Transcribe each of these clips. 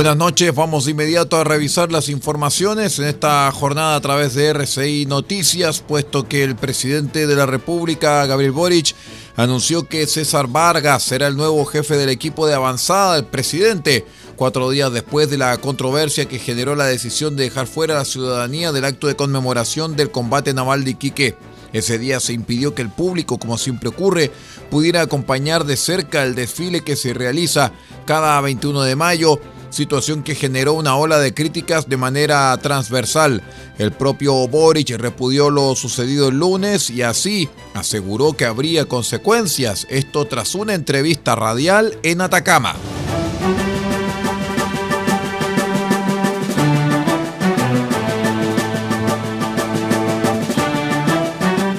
Buenas noches, vamos de inmediato a revisar las informaciones en esta jornada a través de RCI Noticias, puesto que el presidente de la República, Gabriel Boric, anunció que César Vargas será el nuevo jefe del equipo de avanzada del presidente, cuatro días después de la controversia que generó la decisión de dejar fuera a la ciudadanía del acto de conmemoración del combate naval de Iquique. Ese día se impidió que el público, como siempre ocurre, pudiera acompañar de cerca el desfile que se realiza cada 21 de mayo situación que generó una ola de críticas de manera transversal. El propio Boric repudió lo sucedido el lunes y así aseguró que habría consecuencias, esto tras una entrevista radial en Atacama.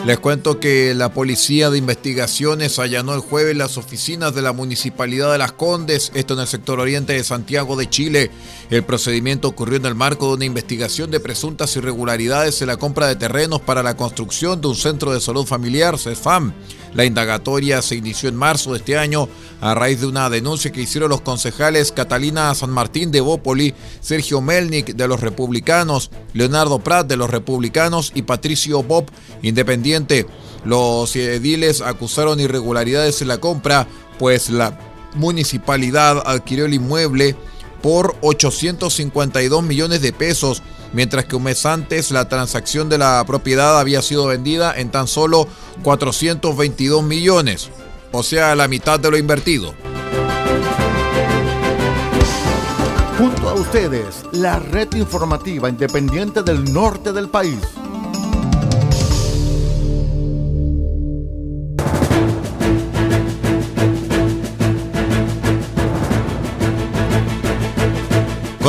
Les cuento que la Policía de Investigaciones allanó el jueves las oficinas de la Municipalidad de Las Condes, esto en el sector oriente de Santiago de Chile. El procedimiento ocurrió en el marco de una investigación de presuntas irregularidades en la compra de terrenos para la construcción de un centro de salud familiar, CESFAM. La indagatoria se inició en marzo de este año a raíz de una denuncia que hicieron los concejales Catalina San Martín de Bópoli, Sergio Melnik de los Republicanos, Leonardo Prat de los Republicanos y Patricio Bob, independiente. Los ediles acusaron irregularidades en la compra, pues la municipalidad adquirió el inmueble por 852 millones de pesos mientras que un mes antes la transacción de la propiedad había sido vendida en tan solo 422 millones, o sea, la mitad de lo invertido. Junto a ustedes, la red informativa independiente del norte del país.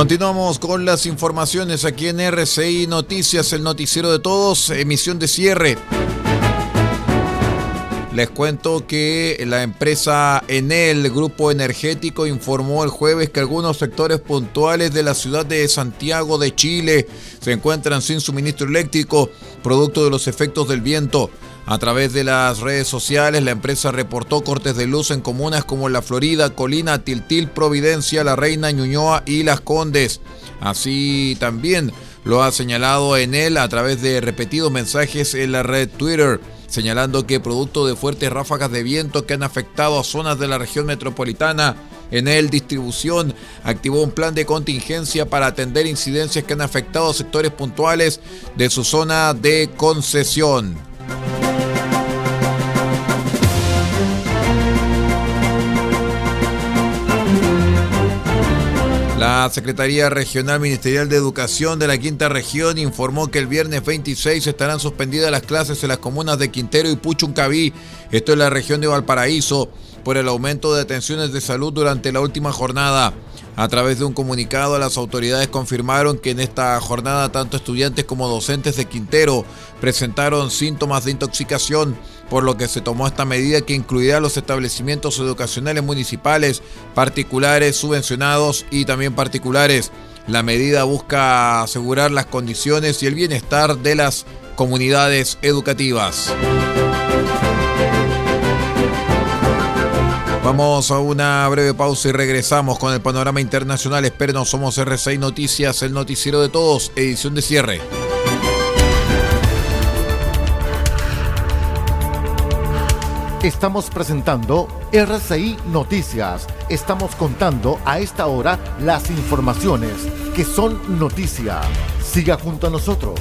Continuamos con las informaciones aquí en RCI Noticias, el noticiero de todos, emisión de cierre. Les cuento que la empresa Enel, grupo energético, informó el jueves que algunos sectores puntuales de la ciudad de Santiago de Chile se encuentran sin suministro eléctrico, producto de los efectos del viento. A través de las redes sociales, la empresa reportó cortes de luz en comunas como La Florida, Colina, Tiltil, Providencia, La Reina, Ñuñoa y Las Condes. Así también lo ha señalado en él a través de repetidos mensajes en la red Twitter, señalando que producto de fuertes ráfagas de viento que han afectado a zonas de la región metropolitana, en el distribución activó un plan de contingencia para atender incidencias que han afectado a sectores puntuales de su zona de concesión. La Secretaría Regional Ministerial de Educación de la Quinta Región informó que el viernes 26 estarán suspendidas las clases en las comunas de Quintero y Puchuncaví, esto es la región de Valparaíso, por el aumento de atenciones de salud durante la última jornada. A través de un comunicado, las autoridades confirmaron que en esta jornada tanto estudiantes como docentes de Quintero presentaron síntomas de intoxicación, por lo que se tomó esta medida que incluirá los establecimientos educacionales municipales, particulares, subvencionados y también particulares. La medida busca asegurar las condiciones y el bienestar de las comunidades educativas. Vamos a una breve pausa y regresamos con el panorama internacional. Espérenos, somos R6 Noticias, el noticiero de todos, edición de cierre. Estamos presentando RCI Noticias. Estamos contando a esta hora las informaciones que son noticia. Siga junto a nosotros.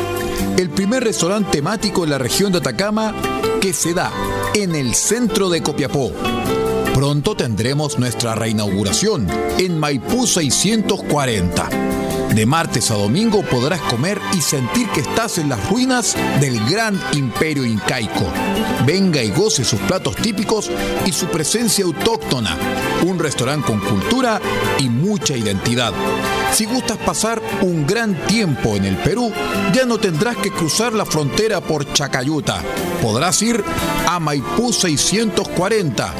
El primer restaurante temático en la región de Atacama que se da en el centro de Copiapó. Pronto tendremos nuestra reinauguración en Maipú 640. De martes a domingo podrás comer y sentir que estás en las ruinas del gran imperio incaico. Venga y goce sus platos típicos y su presencia autóctona. Un restaurante con cultura y mucha identidad. Si gustas pasar un gran tiempo en el Perú, ya no tendrás que cruzar la frontera por Chacayuta. Podrás ir a Maipú 640.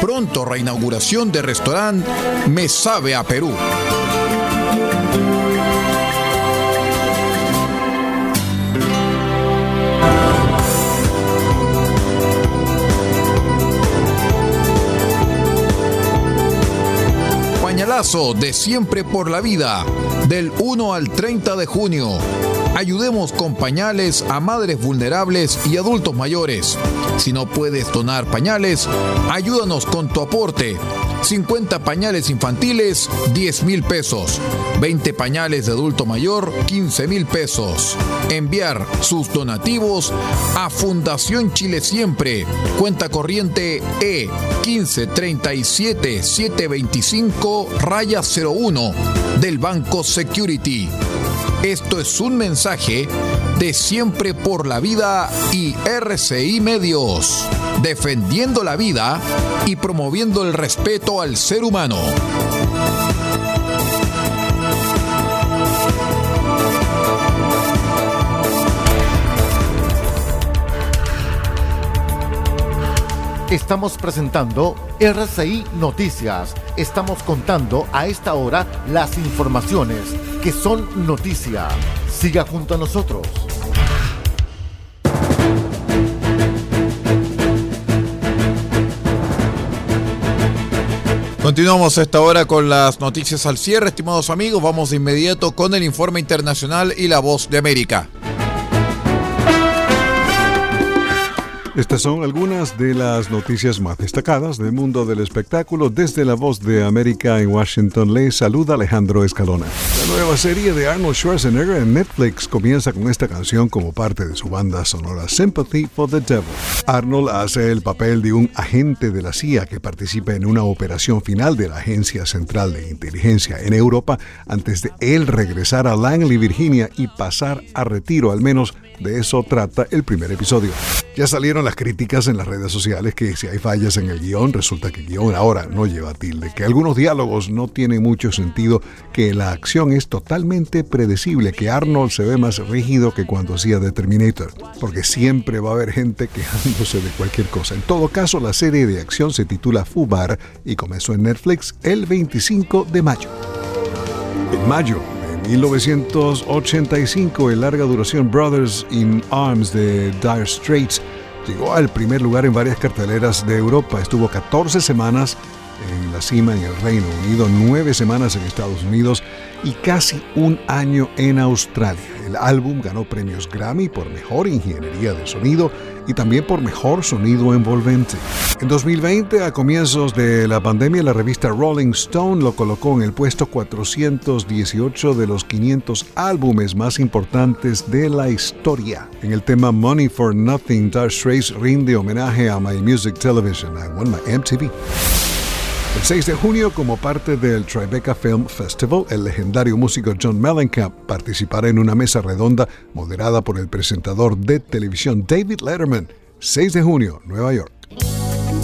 Pronto reinauguración de restaurante Me Sabe a Perú. Pañalazo de Siempre por la Vida, del 1 al 30 de junio. Ayudemos con pañales a madres vulnerables y adultos mayores. Si no puedes donar pañales, ayúdanos con tu aporte. 50 pañales infantiles, 10 mil pesos. 20 pañales de adulto mayor, 15 mil pesos. Enviar sus donativos a Fundación Chile Siempre. Cuenta corriente E 1537 725 raya 01 del Banco Security. Esto es un mensaje de Siempre por la Vida y RCI Medios, defendiendo la vida y promoviendo el respeto al ser humano. Estamos presentando RCI Noticias. Estamos contando a esta hora las informaciones que son noticia. Siga junto a nosotros. Continuamos esta hora con las noticias al cierre, estimados amigos. Vamos de inmediato con el informe internacional y la voz de América. Estas son algunas de las noticias más destacadas del mundo del espectáculo. Desde la voz de América en Washington, le saluda Alejandro Escalona. La nueva serie de Arnold Schwarzenegger en Netflix comienza con esta canción como parte de su banda sonora Sympathy for the Devil. Arnold hace el papel de un agente de la CIA que participa en una operación final de la Agencia Central de Inteligencia en Europa antes de él regresar a Langley, Virginia y pasar a retiro, al menos de eso trata el primer episodio. Ya salieron las críticas en las redes sociales que si hay fallas en el guion, resulta que el guion ahora no lleva tilde, que algunos diálogos no tienen mucho sentido, que la acción es totalmente predecible, que Arnold se ve más rígido que cuando hacía The Terminator, porque siempre va a haber gente quejándose de cualquier cosa. En todo caso, la serie de acción se titula Fubar y comenzó en Netflix el 25 de mayo. En mayo, 1985, el larga duración Brothers in Arms de Dire Straits llegó al primer lugar en varias carteleras de Europa. Estuvo 14 semanas en la cima en el Reino Unido, nueve semanas en Estados Unidos y casi un año en Australia. El álbum ganó premios Grammy por mejor ingeniería de sonido y también por mejor sonido envolvente. En 2020, a comienzos de la pandemia, la revista Rolling Stone lo colocó en el puesto 418 de los 500 álbumes más importantes de la historia. En el tema Money for Nothing, Dark Straits rinde homenaje a My Music Television I won my MTV. El 6 de junio, como parte del Tribeca Film Festival, el legendario músico John Mellencamp participará en una mesa redonda moderada por el presentador de televisión David Letterman. 6 de junio, Nueva York.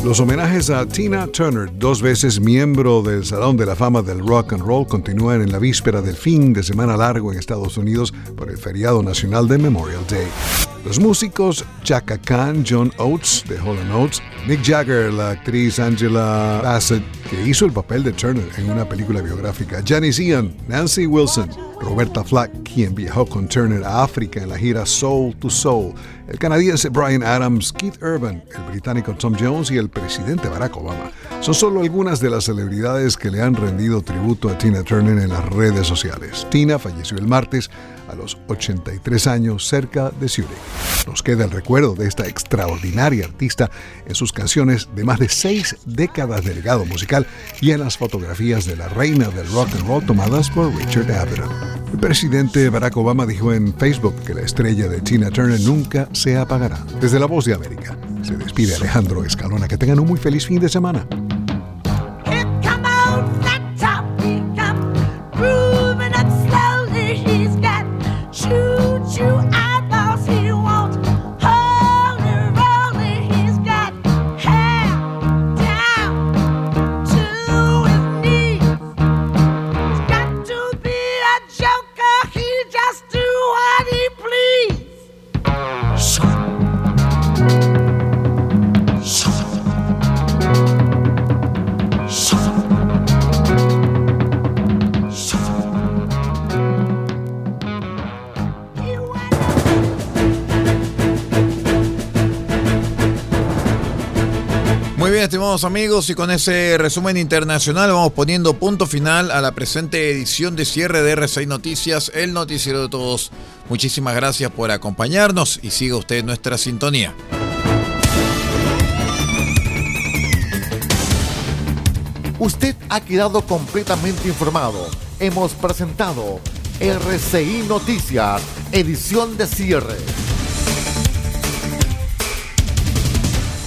Los homenajes a Tina Turner, dos veces miembro del Salón de la Fama del Rock and Roll, continúan en la víspera del fin de semana largo en Estados Unidos por el feriado nacional de Memorial Day. Los músicos Chaka Khan, John Oates de Hall Oates, Mick Jagger, la actriz Angela Bassett, que hizo el papel de Turner en una película biográfica, Janis Ian, Nancy Wilson, Roberta Flack, quien viajó con Turner a África en la gira Soul to Soul, el canadiense Brian Adams, Keith Urban, el británico Tom Jones y el presidente Barack Obama. Son solo algunas de las celebridades que le han rendido tributo a Tina Turner en las redes sociales. Tina falleció el martes a los 83 años cerca de Zurich. Nos queda el recuerdo de esta extraordinaria artista en sus canciones de más de seis décadas de legado musical y en las fotografías de la reina del rock and roll tomadas por Richard Avedon. El presidente Barack Obama dijo en Facebook que la estrella de Tina Turner nunca se apagará. Desde la voz de América, se despide Alejandro Escalona. Que tengan un muy feliz fin de semana. Estimados amigos, y con ese resumen internacional vamos poniendo punto final a la presente edición de cierre de R6 Noticias, el noticiero de todos. Muchísimas gracias por acompañarnos y siga usted nuestra sintonía. Usted ha quedado completamente informado. Hemos presentado RCI Noticias, edición de cierre.